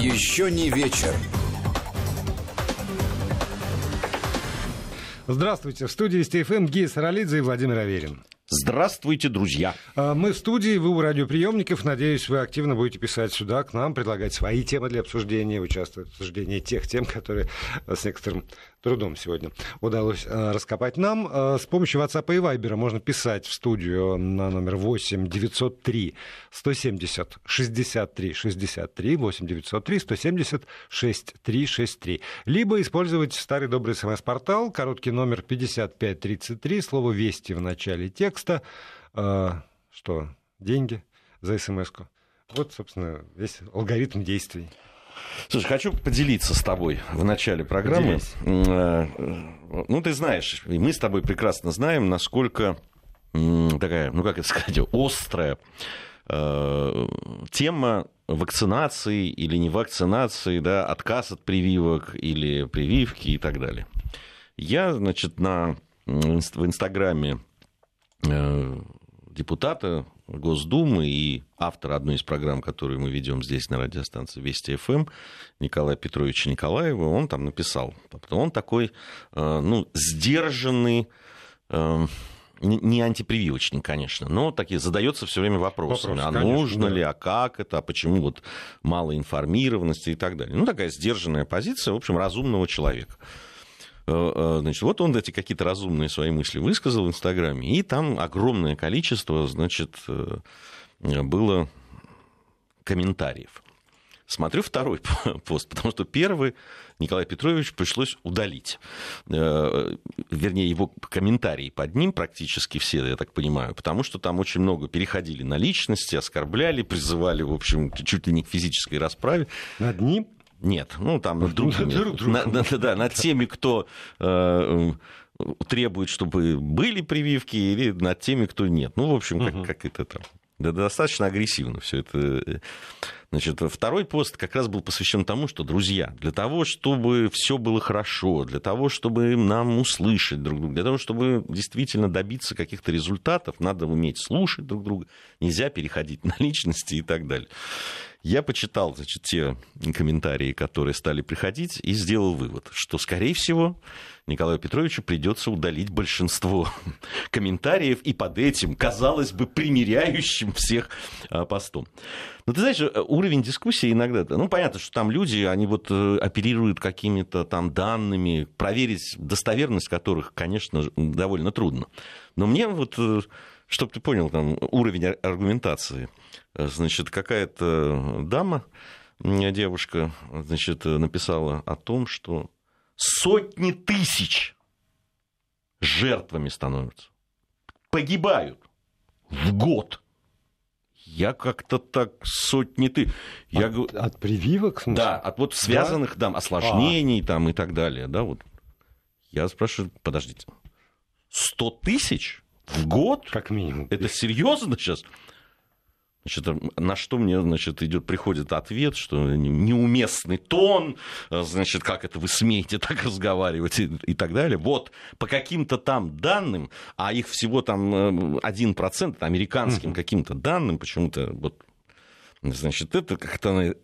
Еще не вечер. Здравствуйте. В студии СТФМ Гея Саралидзе и Владимир Аверин. Здравствуйте, друзья. А, мы в студии, вы у радиоприемников. Надеюсь, вы активно будете писать сюда, к нам, предлагать свои темы для обсуждения, участвовать в обсуждении тех тем, которые с некоторым трудом сегодня удалось а, раскопать нам. А, с помощью WhatsApp и Viber можно писать в студию на номер 8 903 170 63 63 8 903 170 63 63. Либо использовать старый добрый смс-портал, короткий номер 5533, слово «Вести» в начале текста. Что? Деньги за смс-ку. Вот, собственно, весь алгоритм действий. Слушай, хочу поделиться с тобой в начале программы. Э, ну, ты знаешь, и мы с тобой прекрасно знаем, насколько такая, ну, как это сказать, острая э, тема вакцинации или не вакцинации, да, отказ от прививок или прививки и так далее. Я, значит, на, в Инстаграме э, депутата Госдумы и автора одной из программ, которую мы ведем здесь на радиостанции Вести ФМ, Николая Петровича Николаева, он там написал. Он такой, э, ну, сдержанный, э, не антипрививочник, конечно, но такие задается все время вопросами. Вопрос, а конечно, нужно да. ли, а как это, а почему вот мало информированности и так далее. Ну, такая сдержанная позиция, в общем, разумного человека. Э, э, значит, вот он эти какие-то разумные свои мысли высказал в Инстаграме, и там огромное количество, значит, э, было комментариев. Смотрю второй пост, потому что первый Николай Петрович пришлось удалить. Вернее, его комментарии под ним практически все, я так понимаю, потому что там очень много переходили на личности, оскорбляли, призывали, в общем, чуть ли не к физической расправе. Над ним? Нет, ну там над другими. Друг на, на, да, над теми, кто э, требует, чтобы были прививки, или над теми, кто нет. Ну, в общем, как, как это там. Да, достаточно агрессивно все это. Значит, второй пост как раз был посвящен тому, что, друзья, для того, чтобы все было хорошо, для того, чтобы нам услышать друг друга, для того, чтобы действительно добиться каких-то результатов, надо уметь слушать друг друга, нельзя переходить на личности и так далее. Я почитал значит, те комментарии, которые стали приходить, и сделал вывод, что, скорее всего, Николаю Петровичу придется удалить большинство комментариев и под этим, казалось бы, примиряющим всех а, постом. Но ты знаешь, э, уровень дискуссии иногда, ну, понятно, что там люди, они вот э, оперируют какими-то там данными, проверить достоверность которых, конечно, довольно трудно. Но мне вот, э, чтобы ты понял, там, уровень аргументации – Значит, какая-то дама, девушка, значит, написала о том, что сотни тысяч жертвами становятся, погибают в год. Я как-то так сотни ты. Я... От, от прививок? Да, от вот связанных да? там осложнений а. там и так далее. Да, вот. Я спрашиваю, подождите, сто тысяч в год? Как минимум. Это серьезно сейчас? Значит, на что мне, значит, идет, приходит ответ, что неуместный тон, значит, как это вы смеете так разговаривать и, и так далее. Вот по каким-то там данным, а их всего там 1%, э, американским каким-то данным, почему-то вот Значит, это как-то она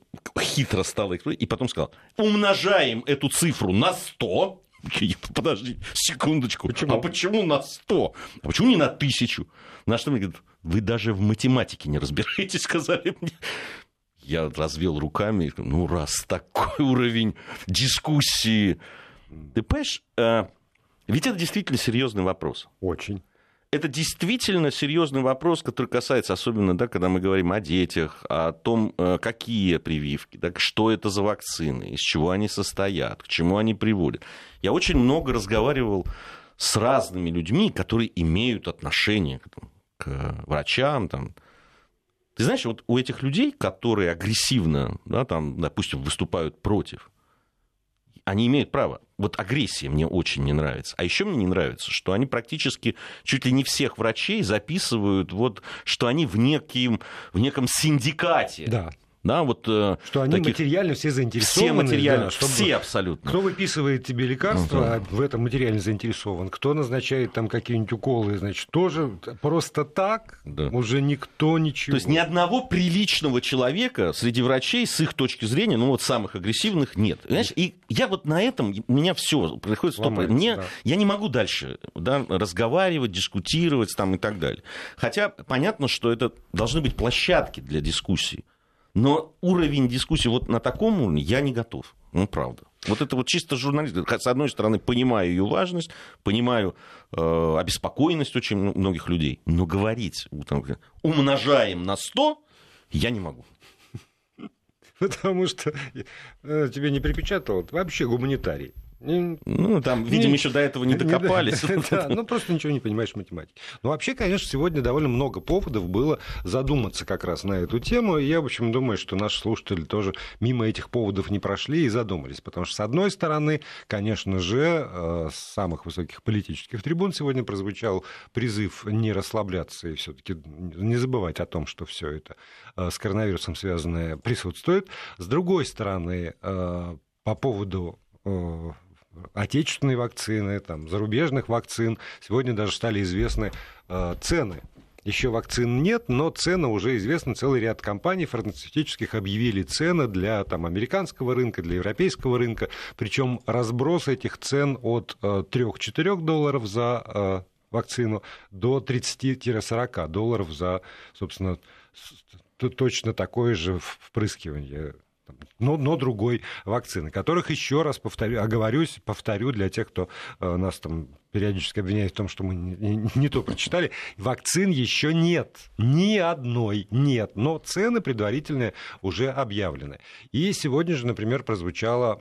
хитро стала, и потом сказал, умножаем эту цифру на 100, подожди, секундочку, почему? а почему на 100? А почему не на тысячу? На что мне говорят, вы даже в математике не разбираетесь, сказали мне. Я развел руками, ну, раз такой уровень дискуссии. Ты понимаешь, э, ведь это действительно серьезный вопрос. Очень. Это действительно серьезный вопрос, который касается, особенно, да, когда мы говорим о детях, о том, э, какие прививки, да, что это за вакцины, из чего они состоят, к чему они приводят. Я очень много разговаривал с разными людьми, которые имеют отношение к к врачам. Там. Ты знаешь, вот у этих людей, которые агрессивно, да, там, допустим, выступают против, они имеют право. Вот агрессия мне очень не нравится. А еще мне не нравится, что они практически чуть ли не всех врачей записывают, вот, что они в, неким, в неком синдикате. Да Да, вот, э, что они таких... материально все заинтересованы. Все материально, да, чтобы... все абсолютно. Кто выписывает тебе лекарства, uh-huh. в этом материально заинтересован. Кто назначает там какие-нибудь уколы, значит, тоже просто так да. уже никто ничего. То есть ни одного приличного человека среди врачей с их точки зрения, ну вот самых агрессивных, нет. Понимаешь? И я вот на этом, у меня все приходит стоп. Мне, да. Я не могу дальше да, разговаривать, дискутировать там и так далее. Хотя понятно, что это должны быть площадки для дискуссий. Но уровень дискуссии вот на таком уровне я не готов. Ну, правда. Вот это вот чисто журналист. С одной стороны, понимаю ее важность, понимаю э, обеспокоенность очень многих людей, но говорить, там, умножаем на 100, я не могу. Потому что э, тебе не припечатало, вообще гуманитарий. Ну, там, видимо, еще до этого не докопались. Да, ну просто ничего не понимаешь в математике. Ну, вообще, конечно, сегодня довольно много поводов было задуматься как раз на эту тему. И я, в общем, думаю, что наши слушатели тоже мимо этих поводов не прошли и задумались. Потому что, с одной стороны, конечно же, э, с самых высоких политических трибун сегодня прозвучал призыв не расслабляться и все-таки не забывать о том, что все это э, с коронавирусом связанное присутствует. С другой стороны, э, по поводу отечественной вакцины, там, зарубежных вакцин. Сегодня даже стали известны э, цены еще вакцин нет, но цены уже известны. Целый ряд компаний фармацевтических объявили цены для там, американского рынка, для европейского рынка. Причем разброс этих цен от 3-4 э, долларов за э, вакцину до 30-40 долларов за, собственно, точно такое же впрыскивание но, но другой вакцины, которых еще раз повторю, оговорюсь, повторю для тех, кто э, нас там периодически обвиняет в том, что мы не, не, не то прочитали, вакцин еще нет, ни одной нет, но цены предварительные уже объявлены. И сегодня же, например, прозвучало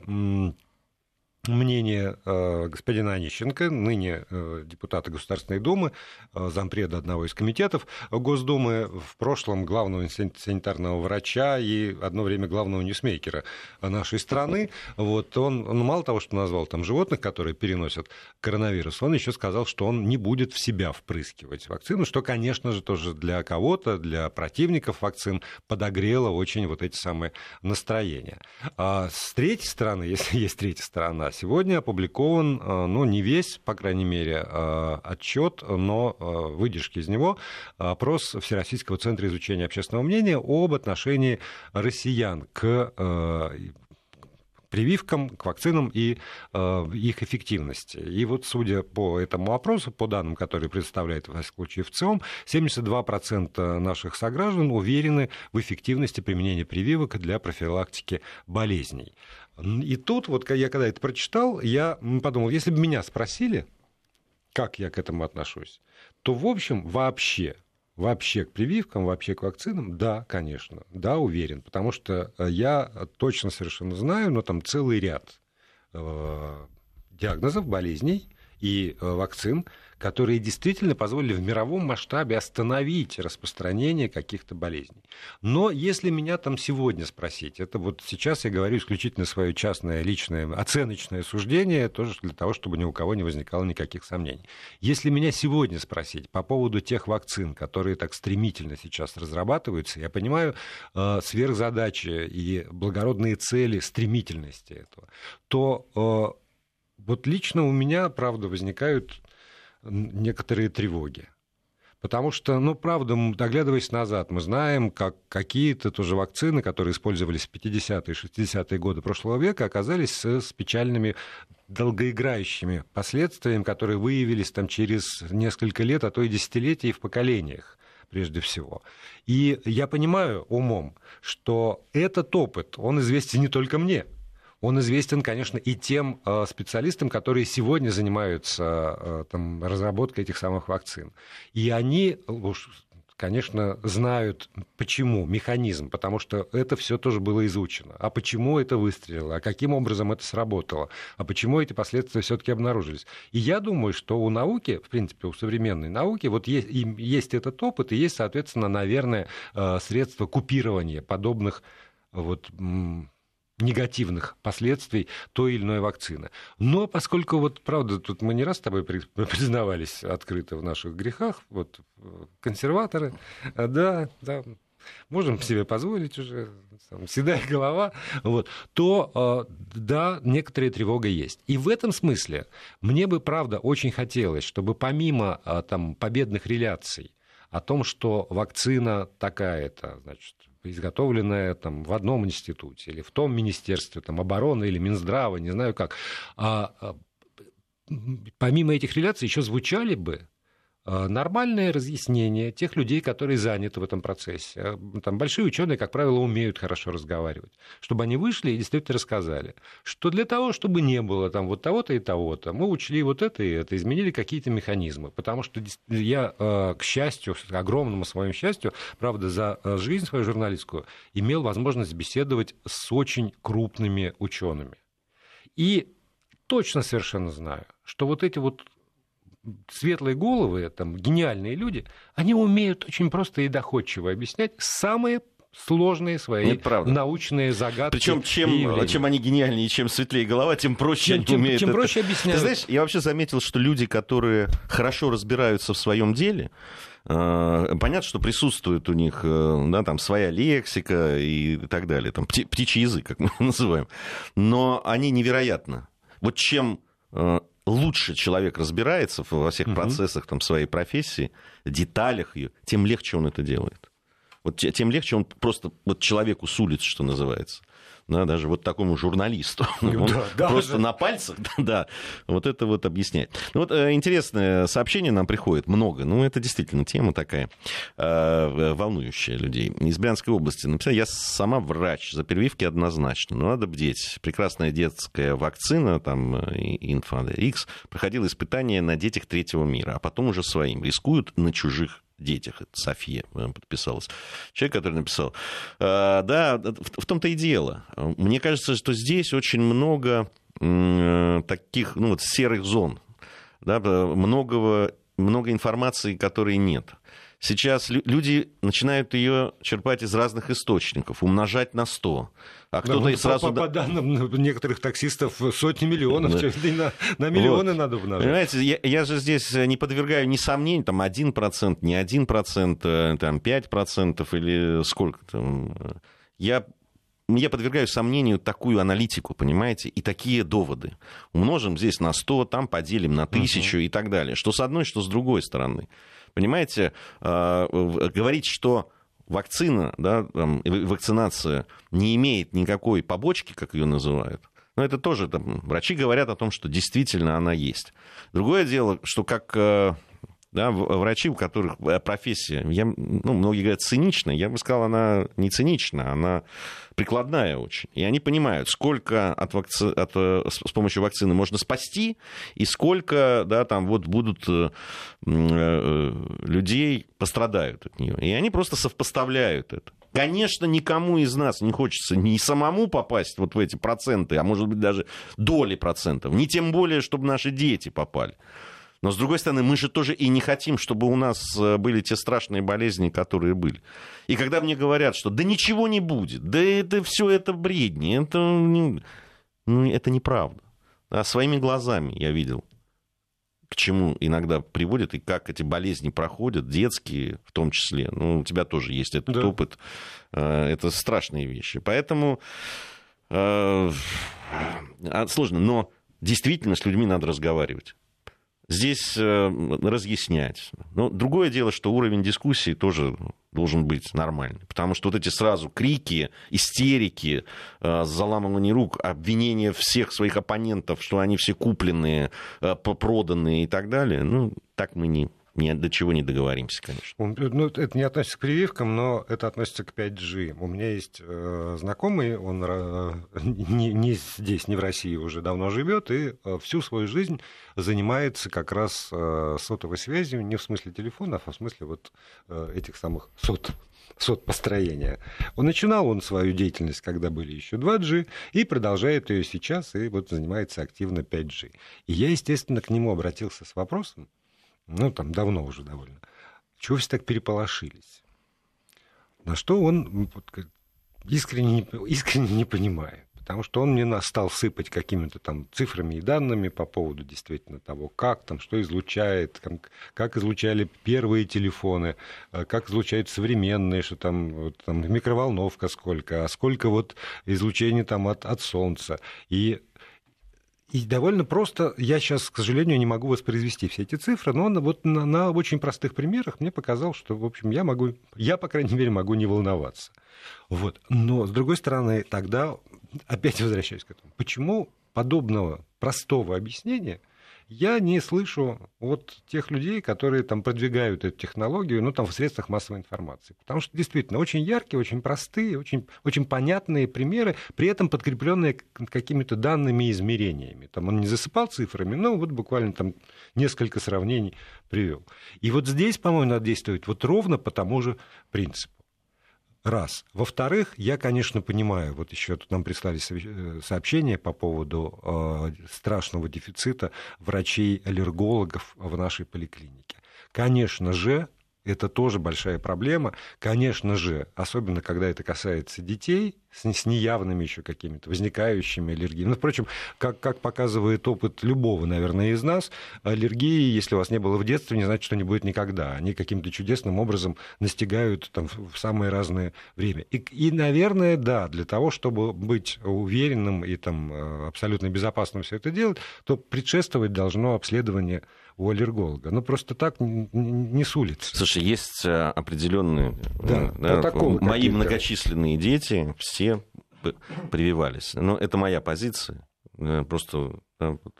мнение э, господина Онищенко, ныне э, депутата Государственной Думы, э, зампреда одного из комитетов Госдумы, в прошлом главного санитарного врача и одно время главного ньюсмейкера нашей страны. Вот он, он мало того, что назвал там животных, которые переносят коронавирус, он еще сказал, что он не будет в себя впрыскивать вакцину, что, конечно же, тоже для кого-то, для противников вакцин подогрело очень вот эти самые настроения. А с третьей стороны, если есть третья сторона, Сегодня опубликован, э, ну, не весь, по крайней мере, э, отчет, но э, выдержки из него, опрос Всероссийского центра изучения общественного мнения об отношении россиян к прививкам, к вакцинам и э, их эффективности. И вот, судя по этому опросу, по данным, которые представляет, в случае, в ЦИОМ, 72% наших сограждан уверены в эффективности применения прививок для профилактики болезней. И тут, вот я когда это прочитал, я подумал, если бы меня спросили, как я к этому отношусь, то, в общем, вообще, вообще к прививкам, вообще к вакцинам, да, конечно, да, уверен, потому что э, я точно совершенно знаю, но там целый ряд э, диагнозов, болезней и э, вакцин, которые действительно позволили в мировом масштабе остановить распространение каких-то болезней. Но если меня там сегодня спросить, это вот сейчас я говорю исключительно свое частное, личное, оценочное суждение, тоже для того, чтобы ни у кого не возникало никаких сомнений. Если меня сегодня спросить по поводу тех вакцин, которые так стремительно сейчас разрабатываются, я понимаю э, сверхзадачи и благородные цели стремительности этого, то э, вот лично у меня, правда, возникают некоторые тревоги. Потому что, ну, правда, оглядываясь назад, мы знаем, как какие-то тоже вакцины, которые использовались в 50-е и 60-е годы прошлого века, оказались с, печальными долгоиграющими последствиями, которые выявились там через несколько лет, а то и десятилетия и в поколениях прежде всего. И я понимаю умом, что этот опыт, он известен не только мне – он известен, конечно, и тем э, специалистам, которые сегодня занимаются э, там, разработкой этих самых вакцин. И они конечно, знают, почему, механизм, потому что это все тоже было изучено. А почему это выстрелило, а каким образом это сработало, а почему эти последствия все-таки обнаружились. И я думаю, что у науки, в принципе, у современной науки, вот есть, есть этот опыт, и есть, соответственно, наверное, э, средства купирования подобных вот негативных последствий той или иной вакцины. Но поскольку, вот правда, тут мы не раз с тобой признавались открыто в наших грехах, вот консерваторы, да, да, можем себе позволить уже, там, седая голова, вот, то да, некоторая тревога есть. И в этом смысле мне бы, правда, очень хотелось, чтобы помимо там, победных реляций о том, что вакцина такая-то, значит, изготовленная там, в одном институте или в том министерстве там, обороны или Минздрава, не знаю как, а, а помимо этих реляций еще звучали бы нормальное разъяснение тех людей, которые заняты в этом процессе. А, там большие ученые, как правило, умеют хорошо разговаривать, чтобы они вышли и действительно рассказали, что для того, чтобы не было там вот того-то и того-то, мы учли вот это и это, изменили какие-то механизмы, потому что я, а, к счастью, к огромному своему счастью, правда, за жизнь свою журналистскую имел возможность беседовать с очень крупными учеными. И точно совершенно знаю, что вот эти вот светлые головы, там, гениальные люди, они умеют очень просто и доходчиво объяснять самые сложные свои научные загадки. Причем чем, чем они гениальнее, чем светлее голова, тем проще чем, они чем, умеют чем это. проще объясняют. Ты знаешь, я вообще заметил, что люди, которые хорошо разбираются в своем деле, э, Понятно, что присутствует у них э, да, там, своя лексика и так далее, там, птичий язык, как мы называем, но они невероятно. Вот чем э, лучше человек разбирается во всех процессах там, своей профессии, деталях ее, тем легче он это делает. Вот тем легче он просто вот человеку с улицы, что называется да, даже вот такому журналисту. Ну, Он да, просто даже. на пальцах, да, вот это вот объясняет. Ну, вот э, интересное сообщение нам приходит, много. Ну, это действительно тема такая, э, волнующая людей. Из Брянской области написал, я сама врач, за прививки однозначно, но надо бдеть. Прекрасная детская вакцина, там, э, Инфа-X, проходила испытания на детях третьего мира, а потом уже своим. Рискуют на чужих детях. Это София подписалась. Человек, который написал. А, да, в том-то и дело. Мне кажется, что здесь очень много таких ну, вот, серых зон. Да, многого, много информации, которой нет. Сейчас люди начинают ее черпать из разных источников, умножать на 100. А кто-то да, и сразу... По, по данным некоторых таксистов, сотни миллионов, да. на, на миллионы вот. надо умножать. Понимаете, я, я же здесь не подвергаю ни сомнений, там 1%, не 1%, э, там 5% или сколько там. Я я подвергаю сомнению такую аналитику, понимаете, и такие доводы. Умножим здесь на 100, там поделим на 1000 uh-huh. и так далее. Что с одной, что с другой стороны. Понимаете, а, говорить, что вакцина, да, там, вакцинация не имеет никакой побочки, как ее называют, но это тоже там, врачи говорят о том, что действительно она есть. Другое дело, что как э, да, врачи, у которых э, профессия, я, ну, многие говорят, циничная, я бы сказал, она не циничная, она прикладная очень. И они понимают, сколько от вакци... от... Э, с помощью вакцины можно спасти, и сколько да, там вот будут э, людей пострадают от нее. И они просто совпоставляют это. Конечно, никому из нас не хочется ни самому попасть вот в эти проценты, а может быть даже доли процентов, ни тем более, чтобы наши дети попали. Но, с другой стороны, мы же тоже и не хотим, чтобы у нас э, были те страшные болезни, которые были. И когда мне говорят, что да ничего не будет, да это все это бредни, это, не... ну, это неправда. А своими глазами я видел, к чему иногда приводят и как эти болезни проходят, детские в том числе. Ну, у тебя тоже есть этот да. опыт. Э, это страшные вещи. Поэтому э, а, сложно. Но действительно с людьми надо разговаривать здесь э, разъяснять. Но другое дело, что уровень дискуссии тоже должен быть нормальный. Потому что вот эти сразу крики, истерики, э, заламывание рук, обвинения всех своих оппонентов, что они все купленные, э, проданные и так далее, ну, так мы не, ни до чего не договоримся, конечно. Ну, это не относится к прививкам, но это относится к 5G. У меня есть э, знакомый, он э, не, не здесь, не в России уже давно живет, и э, всю свою жизнь занимается как раз э, сотовой связью, не в смысле телефонов, а в смысле вот э, этих самых сот сот построения. Он начинал он свою деятельность, когда были еще 2G, и продолжает ее сейчас, и вот занимается активно 5G. И я, естественно, к нему обратился с вопросом, ну, там давно уже довольно, чего все так переполошились? На что он искренне, искренне не понимает. потому что он мне стал сыпать какими-то там цифрами и данными по поводу действительно того, как там, что излучает, как, как излучали первые телефоны, э, как излучают современные, что там, вот, там микроволновка сколько, а сколько вот излучения там от, от солнца. И и довольно просто, я сейчас, к сожалению, не могу воспроизвести все эти цифры, но вот на, на очень простых примерах мне показал, что, в общем, я могу, я, по крайней мере, могу не волноваться. Вот. Но, с другой стороны, тогда, опять возвращаюсь к этому, почему подобного простого объяснения – я не слышу от тех людей, которые там продвигают эту технологию, ну, там, в средствах массовой информации. Потому что, действительно, очень яркие, очень простые, очень, очень понятные примеры, при этом подкрепленные какими-то данными и измерениями. Там он не засыпал цифрами, но вот буквально там несколько сравнений привел. И вот здесь, по-моему, надо действовать вот ровно по тому же принципу. Раз. Во-вторых, я, конечно, понимаю, вот еще тут нам прислали э, сообщение по поводу э, страшного дефицита врачей-аллергологов в нашей поликлинике. Конечно же, это тоже большая проблема. Конечно же, особенно когда это касается детей, с, с неявными еще какими-то возникающими аллергиями. Ну, впрочем, как, как показывает опыт любого, наверное, из нас, аллергии, если у вас не было в детстве, не значит, что не будет никогда. Они каким-то чудесным образом настигают там, в самое разное время. И, и, наверное, да, для того, чтобы быть уверенным и там, э, абсолютно безопасным все это делать, то предшествовать должно обследование у аллерголога. Ну, просто так не с улицы. Слушай, есть э, определенные... Да, да, мои многочисленные дети все прививались. Но это моя позиция. Э, просто да, вот,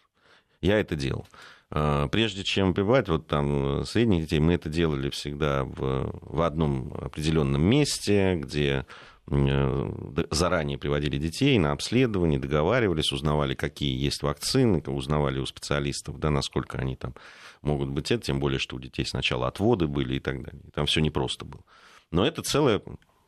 я это делал. А, прежде чем прививать вот там средних детей, мы это делали всегда в, в одном определенном месте, где Э, заранее приводили детей на обследование, договаривались, узнавали, какие есть вакцины, узнавали у специалистов, да, насколько они там могут быть это, тем более, что у детей сначала отводы были и так далее. Там все непросто было. Но это целая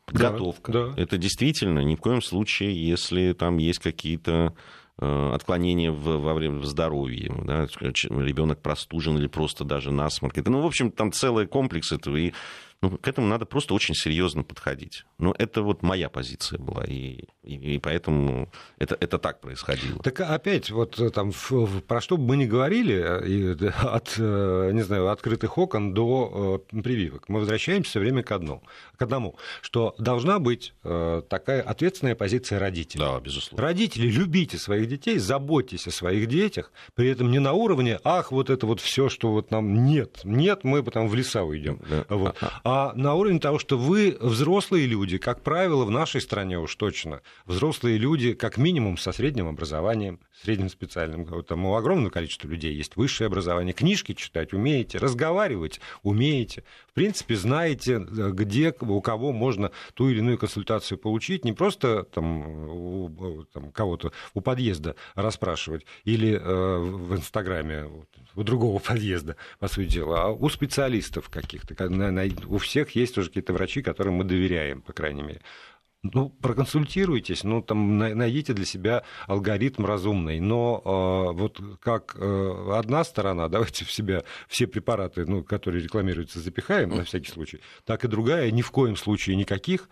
подготовка. Да, да. Это действительно ни в коем случае, если там есть какие-то э, отклонения в, во время здоровья, да, ребенок простужен или просто даже насморк. Это, ну, в общем, там целый комплекс этого. И ну, к этому надо просто очень серьезно подходить. Но это вот моя позиция была, и, и, и поэтому это, это так происходило. Так опять, вот э, там, про что бы мы ни говорили, э, и, от, э, не знаю, открытых окон до э, прививок, мы возвращаемся все время к одному, к одному, что должна быть э, такая ответственная позиция родителей. Да, безусловно. Родители, любите своих детей, заботьтесь о своих детях, при этом не на уровне, ах, вот это вот все, что вот нам нет, нет, мы потом в леса уйдем. Да. Вот. А на уровне того, что вы взрослые люди, как правило, в нашей стране уж точно, взрослые люди, как минимум, со средним образованием, средним специальным. Там у огромного количества людей есть высшее образование, книжки читать умеете, разговаривать умеете. В принципе, знаете, где, у кого можно ту или иную консультацию получить, не просто там, у, там, кого-то у подъезда расспрашивать или э, в Инстаграме у другого подъезда, по сути дела, а у специалистов каких-то, у всех есть уже какие-то врачи, которым мы доверяем, по крайней мере. Ну, проконсультируйтесь, ну, там, найдите для себя алгоритм разумный. Но э, вот как э, одна сторона, давайте в себя все препараты, ну, которые рекламируются, запихаем на всякий случай, так и другая, ни в коем случае никаких,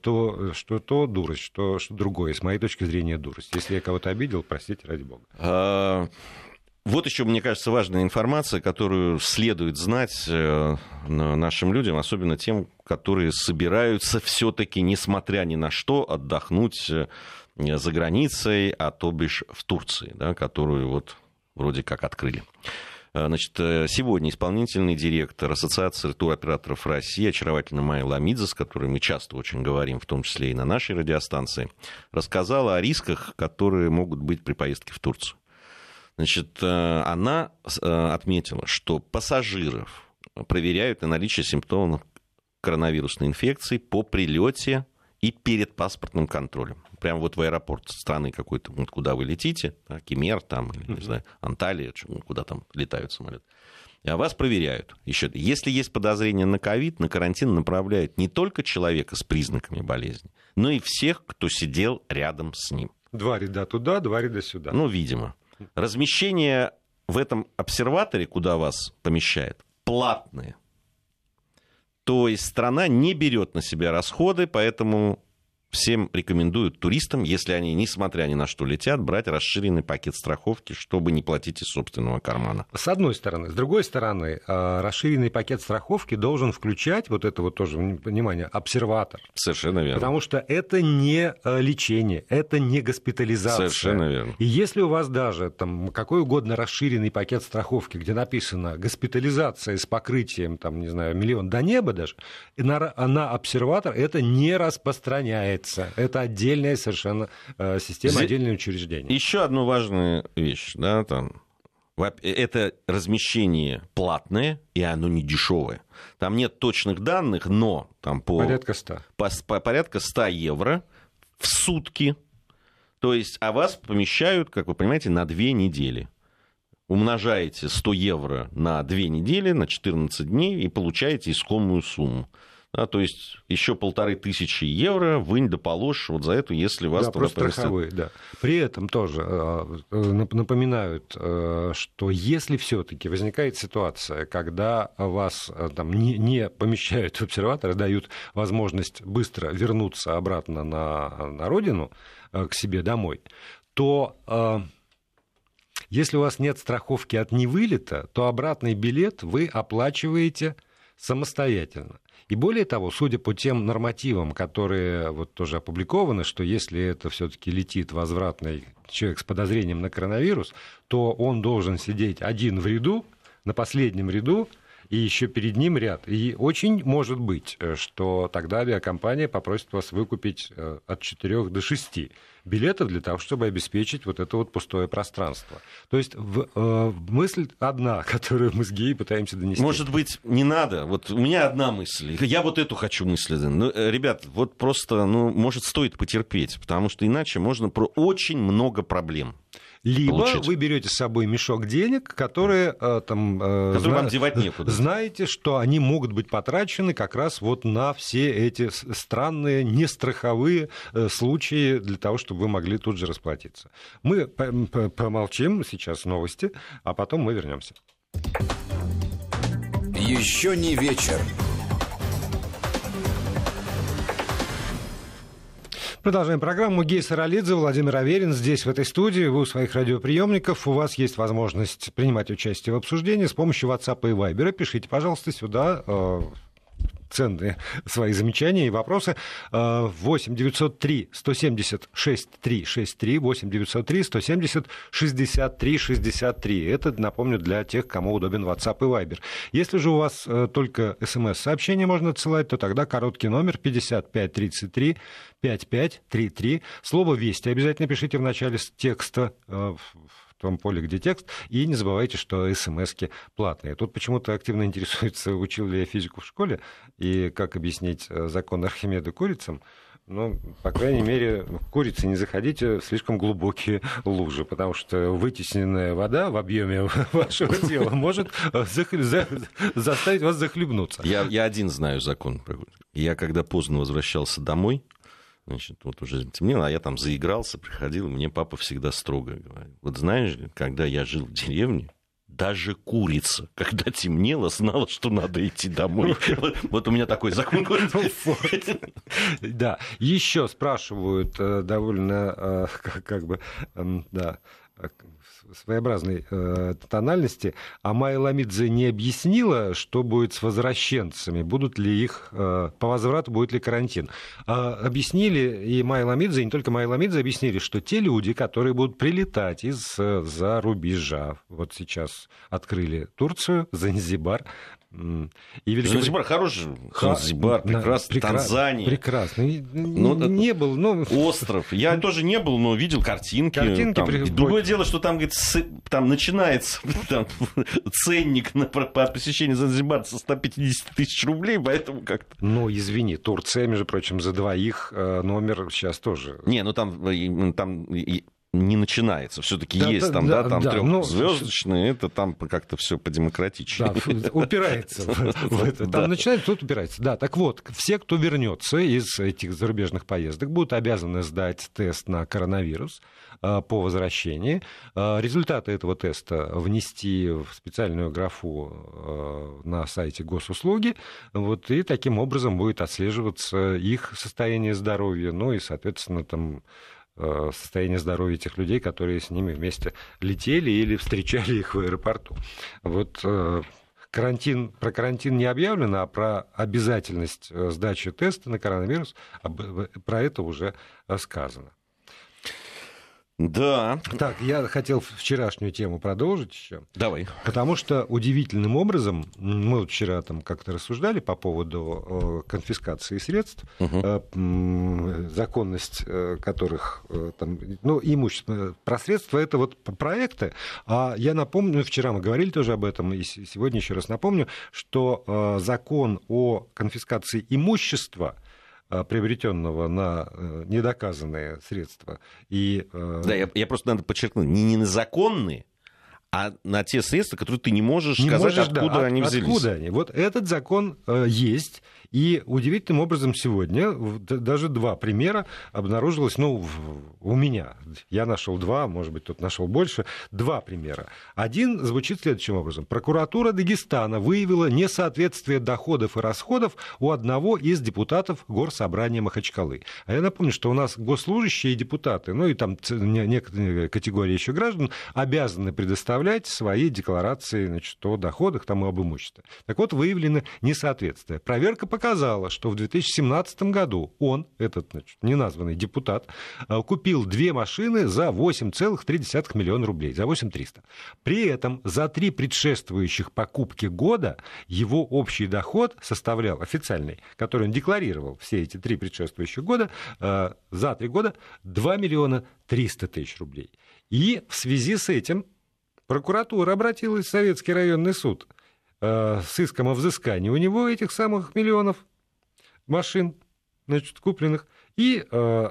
то что то дурость, что, что другое, с моей точки зрения, дурость. Если я кого-то обидел, простите, ради бога. Вот еще, мне кажется, важная информация, которую следует знать э, нашим людям, особенно тем, которые собираются все-таки, несмотря ни на что, отдохнуть э, за границей, а то бишь в Турции, да, которую вот вроде как открыли. Э, значит, сегодня исполнительный директор Ассоциации туроператоров России, очаровательная Майя Ламидзе, с которой мы часто очень говорим, в том числе и на нашей радиостанции, рассказала о рисках, которые могут быть при поездке в Турцию. Значит, э, она э, отметила, что пассажиров проверяют на наличие симптомов коронавирусной инфекции по прилете и перед паспортным контролем. Прямо вот в аэропорт страны какой-то, куда вы летите, да, Кемер там, или, не знаю, Анталия, куда там летают самолеты. А вас проверяют. Еще, если есть подозрение на ковид, на карантин направляют не только человека с признаками болезни, но и всех, кто сидел рядом с ним. Два ряда туда, два ряда сюда. Ну, видимо. Размещение в этом обсерваторе, куда вас помещают, платное. То есть страна не берет на себя расходы, поэтому всем рекомендуют туристам, если они, несмотря ни на что летят, брать расширенный пакет страховки, чтобы не платить из собственного кармана. С одной стороны. С другой стороны, а, расширенный пакет страховки должен включать, вот это вот тоже, внимание, обсерватор. Совершенно верно. Потому что это не а, лечение, это не госпитализация. Совершенно верно. И если у вас даже там какой угодно расширенный пакет страховки, где написано госпитализация с покрытием, там, не знаю, миллион до неба даже, на, на обсерватор это не распространяется является. Это отдельная совершенно э, система, Здесь отдельное учреждение. Еще одну важную вещь, да, там, это размещение платное, и оно не дешевое. Там нет точных данных, но там по... Порядка 100. По, по порядка 100 евро в сутки. То есть, а вас помещают, как вы понимаете, на две недели. Умножаете 100 евро на две недели, на 14 дней, и получаете искомую сумму. Да, то есть еще полторы тысячи евро вынь да положь вот за эту, если вас да, туда страховые, да. При этом тоже э, напоминают, э, что если все-таки возникает ситуация, когда вас э, там, не, не помещают в обсерватор, дают возможность быстро вернуться обратно на, на родину, к себе домой, то если у вас нет страховки от невылета, то обратный билет вы оплачиваете самостоятельно. И более того, судя по тем нормативам, которые вот тоже опубликованы, что если это все-таки летит возвратный человек с подозрением на коронавирус, то он должен сидеть один в ряду, на последнем ряду, и еще перед ним ряд. И очень может быть, э, что тогда авиакомпания попросит вас выкупить э, от 4 до 6 билетов для того, чтобы обеспечить вот это вот пустое пространство. То есть в, э, мысль одна, которую мы с Геей пытаемся донести. Может быть, не надо. Вот у меня одна мысль. Я вот эту хочу мысль. Ну, э, ребят, вот просто, ну, может, стоит потерпеть, потому что иначе можно про очень много проблем. Либо получить. вы берете с собой мешок денег, которые э, там... Э, которые зна... вам девать некуда. Знаете, что они могут быть потрачены как раз вот на все эти странные, нестраховые э, случаи для того, чтобы вы могли тут же расплатиться. Мы помолчим, сейчас новости, а потом мы вернемся. Еще не вечер. Продолжаем программу. Гей Саралидзе, Владимир Аверин здесь, в этой студии. Вы у своих радиоприемников. У вас есть возможность принимать участие в обсуждении с помощью WhatsApp и Viber. Пишите, пожалуйста, сюда э, ценные свои замечания и вопросы. 8 903 176 363 8 903 170 63 63. Это, напомню, для тех, кому удобен WhatsApp и Viber. Если же у вас э, только смс-сообщение можно отсылать, то тогда короткий номер 5533 5533. Слово «Вести» обязательно пишите в начале текста э, том поле, где текст. И не забывайте, что смс-ки платные. Тут почему-то активно интересуется, учил ли я физику в школе, и как объяснить э, закон Архимеда курицам. Ну, по крайней мере, курицы не заходите в слишком глубокие лужи, потому что вытесненная вода в объеме вашего тела может заставить вас захлебнуться. Я, я один знаю закон. Я когда поздно возвращался домой, Значит, вот уже темнело, а я там заигрался, приходил, и мне папа всегда строго говорил. Вот знаешь, когда я жил в деревне, даже курица, когда темнело, знала, что надо идти домой. Вот у меня такой закон. Да, еще спрашивают э, довольно, э, как бы, эм, да, своеобразной э, тональности, а Майя Ламидзе не объяснила, что будет с возвращенцами, будут ли их, э, по возврату будет ли карантин. А объяснили, и Майя Ламидзе, и не только Майя Ламидзе, объяснили, что те люди, которые будут прилетать из-за рубежа, вот сейчас открыли Турцию, Занзибар, и Великобрит... Занзибар хороший, Занзибар, прекрасный, прекрас... Танзания. Прекрасный. Ну, не был, но... Остров. Я тоже не был, но видел картинки. картинки там. при... Другое дело, что там, говорит, с... там начинается там, ценник на по посещению Занзибара со 150 тысяч рублей, поэтому как-то... Ну, извини, Турция, между прочим, за двоих э, номер сейчас тоже... Не, ну там, э, там не начинается. Все-таки да, есть да, там, да, да там да, трехзвездочные, ну, это там как-то все подемократичнее. Да, упирается в это. Там начинается, тут упирается. Да, так вот, все, кто вернется из этих зарубежных поездок, будут обязаны сдать тест на коронавирус э, по возвращении. Э, результаты этого теста внести в специальную графу э, на сайте госуслуги, вот, и таким образом будет отслеживаться их состояние здоровья, ну и, соответственно, там состояние здоровья этих людей, которые с ними вместе летели или встречали их в аэропорту. Вот э, карантин, про карантин не объявлено, а про обязательность э, сдачи теста на коронавирус, про это уже сказано. Да. Так, я хотел вчерашнюю тему продолжить еще. Давай. Потому что удивительным образом, мы вот вчера там как-то рассуждали по поводу э, конфискации средств, угу. законность э, которых, там, ну, имущество, про средства это вот проекты. А я напомню, вчера мы говорили тоже об этом, и сегодня еще раз напомню, что закон о конфискации имущества – приобретенного на э, недоказанные средства. И, э, да, я, я просто надо подчеркнуть, не незаконные, а на те средства, которые ты не можешь не сказать, можешь, откуда да, они взялись. Откуда они? Вот этот закон э, есть, и удивительным образом сегодня даже два примера обнаружилось, ну, у меня. Я нашел два, может быть, тут нашел больше. Два примера. Один звучит следующим образом. Прокуратура Дагестана выявила несоответствие доходов и расходов у одного из депутатов Горсобрания Махачкалы. А я напомню, что у нас госслужащие и депутаты, ну и там некоторые категории еще граждан, обязаны предоставлять свои декларации значит, о доходах там, и об имуществе. Так вот, выявлено несоответствие. Проверка показала, показала, что в 2017 году он, этот значит, неназванный депутат, э, купил две машины за 8,3 миллиона рублей, за 8 300. При этом за три предшествующих покупки года его общий доход составлял, официальный, который он декларировал все эти три предшествующих года, э, за три года 2 миллиона 300 тысяч рублей. И в связи с этим прокуратура обратилась в Советский районный суд – Э, с иском о взыскании у него этих самых миллионов машин, значит, купленных. И э,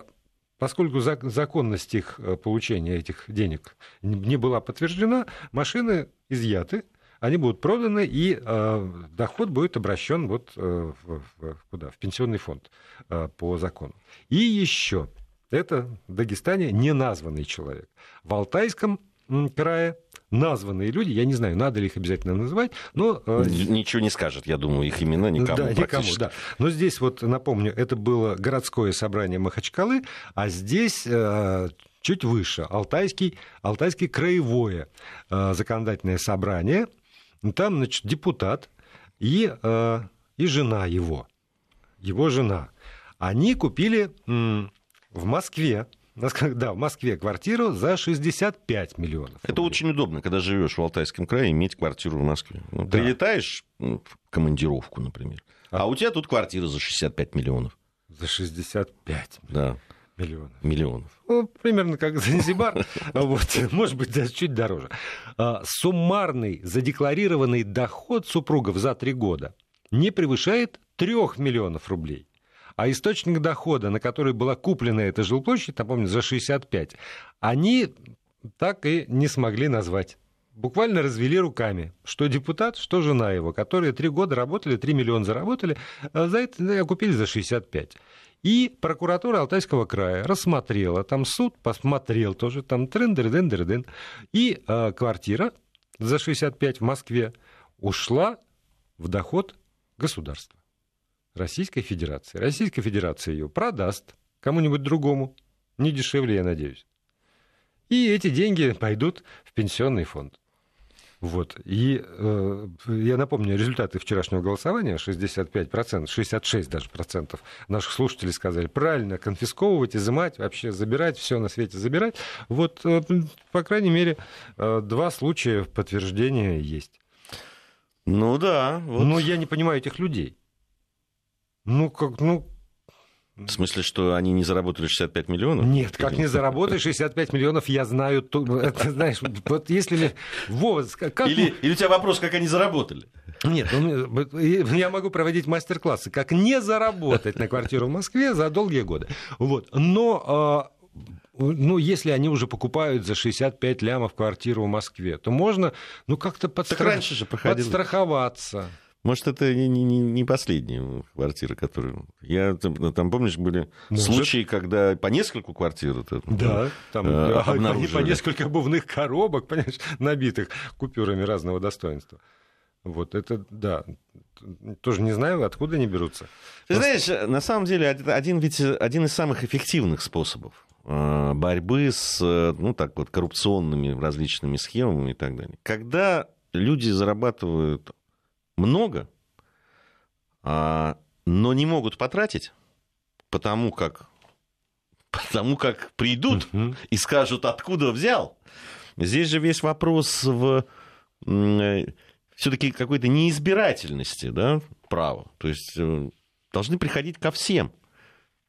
поскольку законность их э, получения этих денег не была подтверждена, машины изъяты, они будут проданы, и э, доход будет обращен вот в, куда? в пенсионный фонд по закону. И еще, это в Дагестане неназванный человек. В Алтайском крае названные люди, я не знаю, надо ли их обязательно называть, но... Э, ничего не скажет, я думаю, их имена никому Да, никому, да. Но здесь вот, напомню, это было городское собрание Махачкалы, а здесь э, чуть выше, Алтайский, Алтайский краевое э, законодательное собрание. Там, значит, депутат и, и жена его, его жена. Они купили в Москве да, в Москве квартиру за 65 миллионов. Это очень удобно, когда живешь в Алтайском крае, иметь квартиру в Москве. Ну, да. Прилетаешь в командировку, например, а... а у тебя тут квартира за 65 миллионов. За 65 да. миллионов. Миллионов. Ну, примерно как Занзибар, вот, может быть, даже чуть дороже. А, суммарный задекларированный доход супругов за три года не превышает 3 миллионов рублей а источник дохода, на который была куплена эта жилплощадь, напомню, за 65, они так и не смогли назвать. Буквально развели руками, что депутат, что жена его, которые три года работали, 3 миллиона заработали, а за это купили за 65. И прокуратура Алтайского края рассмотрела, там суд посмотрел тоже, там трендер, дендер, ден, и э, квартира за 65 в Москве ушла в доход государства. Российской Федерации. Российская Федерация ее продаст кому-нибудь другому, не дешевле, я надеюсь. И эти деньги пойдут в пенсионный фонд. Вот. И э, я напомню результаты вчерашнего голосования. 65%, 66 даже процентов наших слушателей сказали, правильно, конфисковывать, изымать, вообще забирать, все на свете забирать. Вот, э, по крайней мере, э, два случая подтверждения есть. Ну да. Вот. Но я не понимаю этих людей. Ну, как, ну, в смысле, что они не заработали 65 миллионов? Нет, как не заработали 65 миллионов, я знаю, то, это, знаешь, вот если... Вова, как... или, или у тебя вопрос, как они заработали? Нет, ну, я могу проводить мастер-классы, как не заработать на квартиру в Москве за долгие годы. Вот. Но а, ну, если они уже покупают за 65 лямов квартиру в Москве, то можно, ну, как-то подстра... подстраховаться. Может, это не, не, не последняя квартира, которую... Я, там, там помнишь, были Может. случаи, когда по нескольку квартир это, да, там э, обнаружили. по несколько обувных коробок, понимаешь, набитых купюрами разного достоинства. Вот это, да, тоже не знаю, откуда они берутся. Ты Просто... знаешь, на самом деле, один, ведь, один из самых эффективных способов э, борьбы с, ну, так вот, коррупционными различными схемами и так далее. Когда люди зарабатывают много, а, но не могут потратить, потому как, потому как придут uh-huh. и скажут, откуда взял. Здесь же весь вопрос в э, все-таки какой-то неизбирательности да, права. То есть э, должны приходить ко всем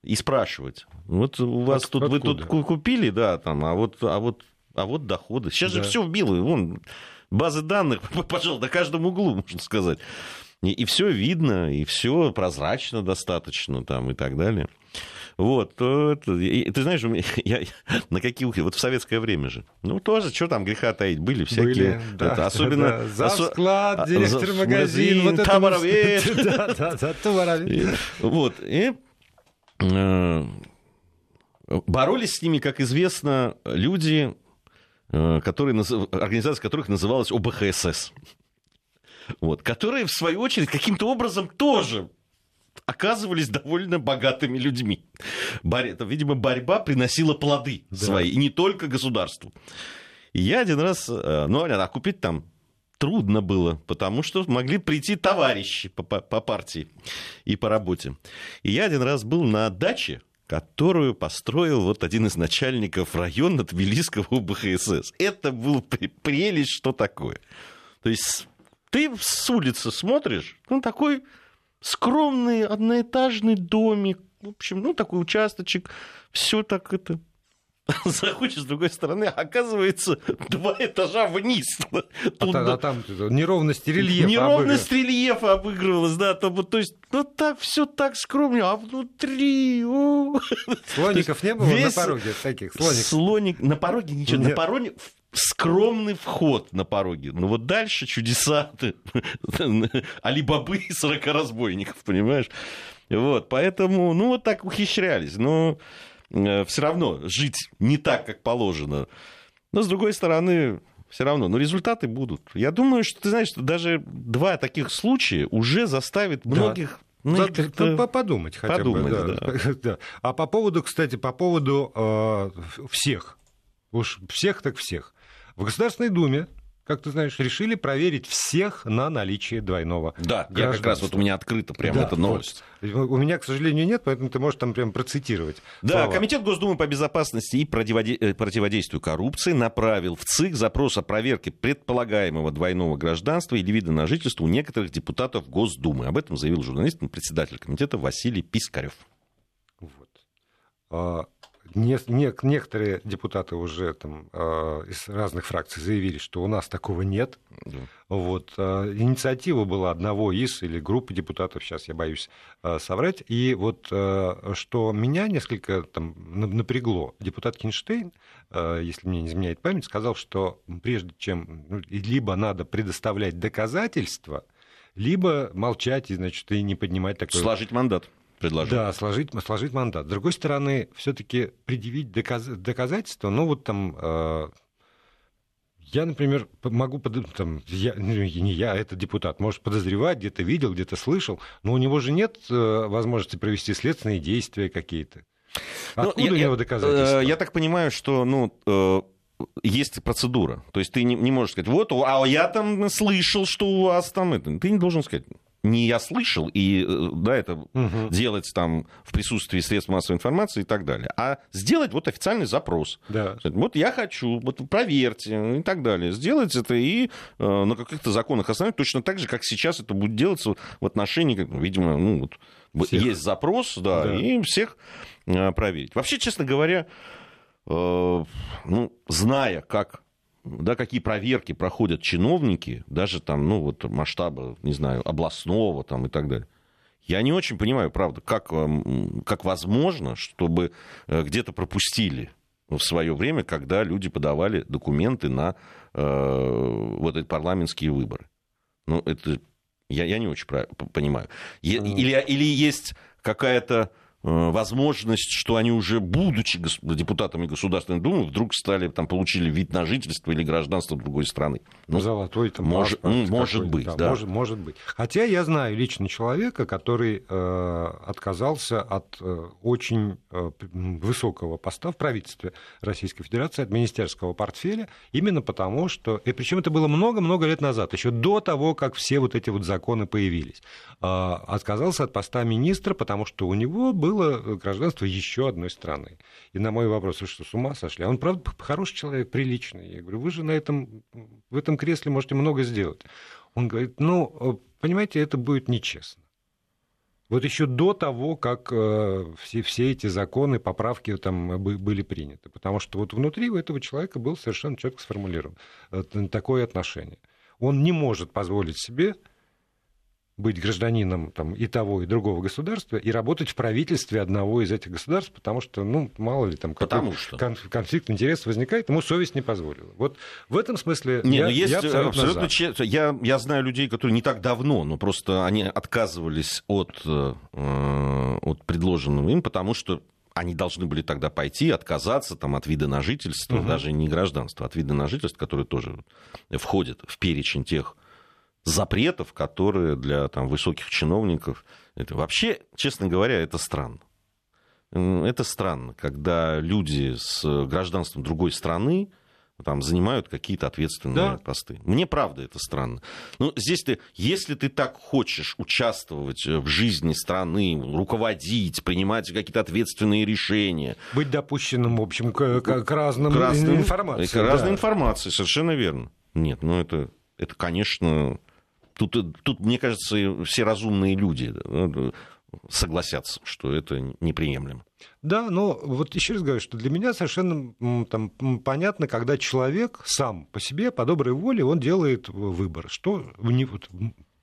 и спрашивать. Вот у вас От, тут откуда? вы тут купили, да, там, а вот, а вот, а вот доходы. Сейчас да. же все вбило. Вон, базы данных, пожалуй, на каждом углу, можно сказать. И, и все видно, и все прозрачно достаточно там и так далее. Вот, то это, и, ты знаешь, я, на какие ухи, вот в советское время же, ну тоже, что там греха таить, были всякие, были, да, это, особенно... Да, за склад, директор за, магазин, вот товаровед. Да, да, да, товаровед. Вот, и э, боролись с ними, как известно, люди, Э, которые, организация которых называлась ОБХСС. Вот, которые, в свою очередь, каким-то образом тоже оказывались довольно богатыми людьми. Борь... Видимо, борьба приносила плоды да. свои, и не только государству. И я один раз, э, ну, а купить там трудно было, потому что могли прийти товарищи по, по, по партии и по работе. И я один раз был на даче которую построил вот один из начальников района Тбилисского УБХСС. Это был прелесть, что такое. То есть ты с улицы смотришь, ну, такой скромный одноэтажный домик, в общем, ну, такой участочек, все так это заходишь с другой стороны, оказывается, два этажа вниз. А, а там неровность рельефа Неровность рельефа обыгрывалась, да. То, то есть, ну так, все так скромно, а внутри... Слоников не было весь... на пороге таких? Слоник. Слоник... На пороге ничего, Нет. на пороге скромный вход на пороге. Ну вот дальше чудеса Алибабы и 40 разбойников, понимаешь? Вот, поэтому, ну вот так ухищрялись. Но все равно жить не так, как положено. Но, с другой стороны, все равно, но результаты будут. Я думаю, что ты знаешь, что даже два таких случая уже заставит многих... Ну, да, подумать хотя подумать, бы. Да. Да. да. А по поводу, кстати, по поводу э, всех, уж всех так всех. В Государственной Думе как ты знаешь, решили проверить всех на наличие двойного Да, я как раз вот у меня открыто прямо да, эта новость. Вот. У меня, к сожалению, нет, поэтому ты можешь там прям процитировать. Да, слова. Комитет Госдумы по безопасности и э, противодействию коррупции направил в ЦИК запрос о проверке предполагаемого двойного гражданства или вида на жительство у некоторых депутатов Госдумы. Об этом заявил журналист, председатель комитета Василий Пискарев. Вот. Не, не, некоторые депутаты уже там, э, из разных фракций заявили, что у нас такого нет. Да. Вот, э, инициатива была одного из или группы депутатов, сейчас я боюсь э, соврать. И вот э, что меня несколько там, напрягло, депутат Кинштейн, э, если мне не изменяет память, сказал, что прежде чем ну, либо надо предоставлять доказательства, либо молчать и, значит, и не поднимать такой... Сложить мандат предложил. Да, сложить, сложить мандат. С другой стороны, все-таки предъявить доказ, доказательства, ну вот там э, я, например, могу, там, я, ну, не я, это депутат, может подозревать, где-то видел, где-то слышал, но у него же нет э, возможности провести следственные действия какие-то. Ну, Откуда ну, я, у него доказательства? Я, я так понимаю, что, ну, э, есть процедура. То есть ты не, не можешь сказать, вот, а я там слышал, что у вас там это. Ты не должен сказать, не я слышал, и э, да, это угу. делать там в присутствии средств массовой информации и так далее, а сделать вот официальный запрос. Да. Вот я хочу, вот проверьте и так далее. Сделать это и э, на каких-то законах основаниях, точно так же, как сейчас это будет делаться в отношении, видимо, ну вот всех. есть запрос, да, да, и всех э, проверить. Вообще, честно говоря, э, ну, зная, как да, какие проверки проходят чиновники, даже там, ну, вот масштаба, не знаю, областного там и так далее. Я не очень понимаю, правда, как, как возможно, чтобы э, где-то пропустили в свое время, когда люди подавали документы на э, вот эти парламентские выборы. Ну, это я, я не очень понимаю. Или, или есть какая-то возможность, что они уже, будучи депутатами Государственной Думы, вдруг стали, там, получили вид на жительство или гражданство другой страны. Ну, Золотой там может, может быть, да, да. Может, может быть. Хотя я знаю лично человека, который э, отказался от э, очень э, высокого поста в правительстве Российской Федерации, от министерского портфеля, именно потому, что... И причем это было много-много лет назад, еще до того, как все вот эти вот законы появились. Э, отказался от поста министра, потому что у него был было гражданство еще одной страны. И на мой вопрос, вы что, с ума сошли? А он, правда, хороший человек, приличный. Я говорю, вы же на этом, в этом кресле можете много сделать. Он говорит, ну, понимаете, это будет нечестно. Вот еще до того, как э, все, все эти законы, поправки там были приняты. Потому что вот внутри у этого человека был совершенно четко сформулирован э, такое отношение. Он не может позволить себе быть гражданином там, и того, и другого государства, и работать в правительстве одного из этих государств, потому что, ну, мало ли, там потому что. конфликт интересов возникает, ему совесть не позволила. Вот в этом смысле не, я, ну есть я абсолютно, абсолютно честно. Я, я знаю людей, которые не так давно, но просто они отказывались от, э, от предложенного им, потому что они должны были тогда пойти, отказаться там, от вида на жительство, угу. даже не гражданства, от вида на жительство, который тоже входит в перечень тех запретов, которые для там, высоких чиновников... Это вообще, честно говоря, это странно. Это странно, когда люди с гражданством другой страны там, занимают какие-то ответственные да. посты. Мне правда это странно. Но здесь ты, если ты так хочешь участвовать в жизни страны, руководить, принимать какие-то ответственные решения. Быть допущенным, в общем, к, к, к разным, к разным информации. К разной да. информации, совершенно верно. Нет, ну это, это конечно, Тут, тут, мне кажется, все разумные люди согласятся, что это неприемлемо. Да, но вот еще раз говорю, что для меня совершенно там, понятно, когда человек сам по себе, по доброй воле, он делает выбор, что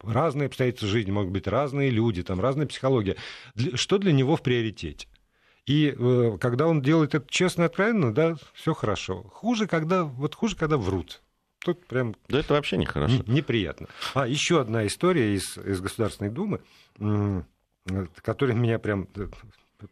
разные обстоятельства жизни, могут быть разные люди, там разная психология, что для него в приоритете. И э, когда он делает это честно и откровенно, да, все хорошо. Хуже, когда, вот хуже, когда врут. Тут прям... Да это вообще нехорошо. Неприятно. А, еще одна история из, из Государственной Думы, которая меня прям э,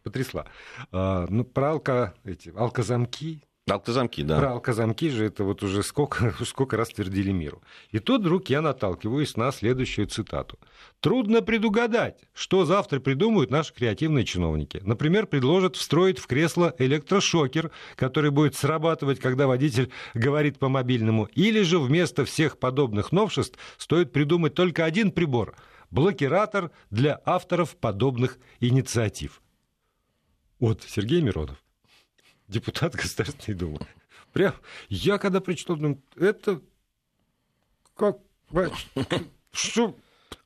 потрясла. А, ну, про алко, эти, алкозамки, Алкозамки, да. Про алкозамки же это вот уже сколько, сколько раз твердили миру. И тут вдруг я наталкиваюсь на следующую цитату. Трудно предугадать, что завтра придумают наши креативные чиновники. Например, предложат встроить в кресло электрошокер, который будет срабатывать, когда водитель говорит по мобильному. Или же вместо всех подобных новшеств стоит придумать только один прибор – блокиратор для авторов подобных инициатив. Вот Сергей Миронов депутат Государственной Думы. Прям, я когда прочитал, думаю, это как, что,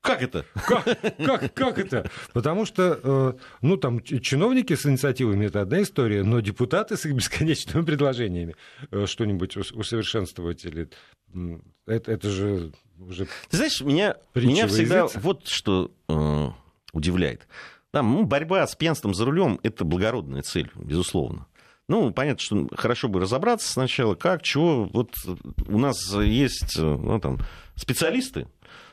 как это? Как, как, как это? Потому что, э, ну, там, чиновники с инициативами – это одна история, но депутаты с их бесконечными предложениями э, что-нибудь усовершенствовать или... Это, это же уже... Ты знаешь, меня, меня всегда вот что э, удивляет. Да, ну, борьба с пьянством за рулем – это благородная цель, безусловно. Ну, понятно, что хорошо бы разобраться сначала, как, чего. Вот у нас есть ну, там, специалисты,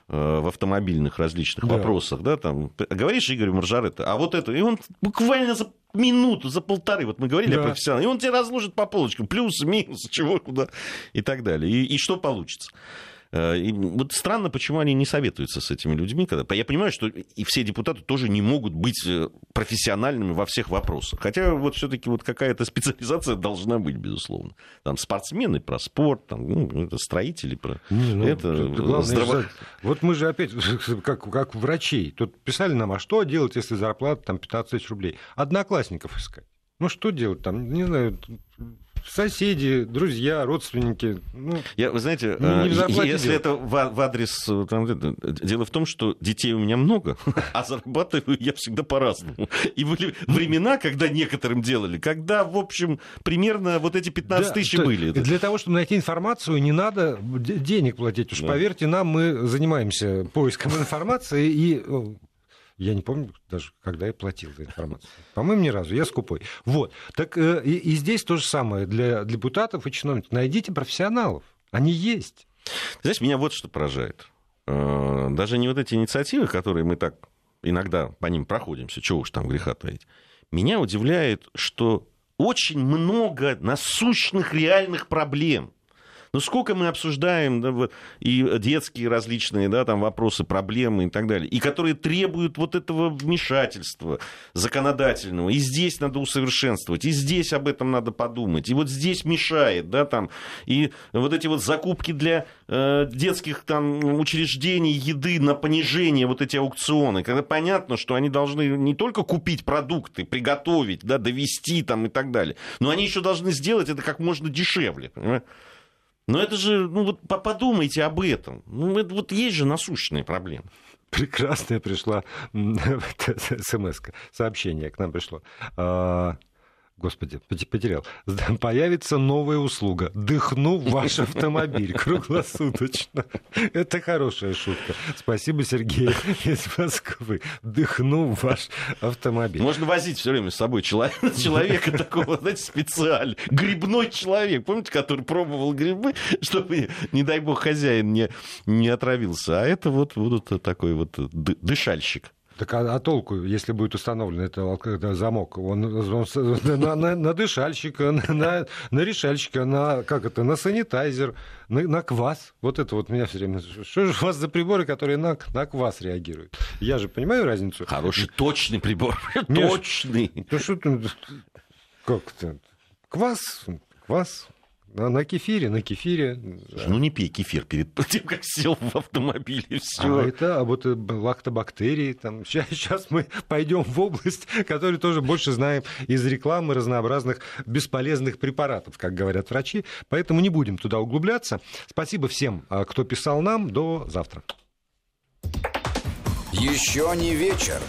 э, в автомобильных различных да. вопросах, да, там, говоришь Игорю Маржаретто, а вот это, и он буквально за минуту, за полторы, вот мы говорили да. о профессионале, и он тебе разложит по полочкам, плюс, минус, чего, куда, и так далее, и, и что получится. Э, и вот странно, почему они не советуются с этими людьми. Когда... Я понимаю, что и все депутаты тоже не могут быть э, профессиональными во всех вопросах. Хотя вот все-таки вот какая-то специализация должна быть, безусловно. Там спортсмены про спорт, там, ну, это строители про не, ну, это. Главное, здраво... Вот мы же опять, как, как врачей, тут писали нам, а что делать, если зарплата там 15 тысяч рублей? Одноклассников искать. Ну что делать там, не знаю, соседи, друзья, родственники. Ну, я, вы знаете, не э, если это в, в адрес... Э, там, дело в том, что детей у меня много, а зарабатываю я всегда по-разному. И были времена, когда некоторым делали, когда, в общем, примерно вот эти 15 тысяч были. Для того, чтобы найти информацию, не надо денег платить. Уж поверьте нам, мы занимаемся поиском информации, и Я не помню даже, когда я платил за информацию. По-моему, ни разу. Я скупой. Вот. Так э, и, и здесь то же самое для депутатов и чиновников. Найдите профессионалов. Они есть. Знаешь, меня вот что поражает. Э, даже не вот эти инициативы, которые мы так иногда по ним проходимся, чего уж там греха таить. Меня удивляет, что очень много насущных реальных проблем – ну, сколько мы обсуждаем да, и детские различные да, там, вопросы, проблемы и так далее, и которые требуют вот этого вмешательства законодательного. И здесь надо усовершенствовать, и здесь об этом надо подумать, и вот здесь мешает, да, там, и вот эти вот закупки для э, детских там учреждений еды на понижение, вот эти аукционы, когда понятно, что они должны не только купить продукты, приготовить, да, довести там и так далее, но они еще должны сделать это как можно дешевле. Понимаете? Но это же, ну вот подумайте об этом. Ну, это, вот есть же насущные проблемы. Прекрасная пришла смс сообщение к нам пришло. Господи, потерял. Появится новая услуга. Дыхну в ваш автомобиль круглосуточно. Это хорошая шутка. Спасибо, Сергей из Москвы. Дыхну в ваш автомобиль. Можно возить все время с собой человека, такого, знаете, специально. Грибной человек. Помните, который пробовал грибы, чтобы, не дай бог, хозяин не, не отравился. А это вот, вот такой вот дышальщик. Так а, а толку, если будет установлен это замок? Он, он на, на, на дышальщика, на, на решальщика, на, как это, на санитайзер, на, на квас. Вот это вот меня все время... Что же у вас за приборы, которые на, на квас реагируют? Я же понимаю разницу. Хороший, точный прибор. Точный. Ну что ты... Как-то... Квас, квас, на, на кефире, на кефире. Ну не пей кефир перед тем, как сел в автомобиль и все. А это, а вот э, лактобактерии. Там. Сейчас, сейчас мы пойдем в область, которую тоже больше знаем из рекламы разнообразных бесполезных препаратов, как говорят врачи. Поэтому не будем туда углубляться. Спасибо всем, а, кто писал нам. До завтра. Еще не вечер.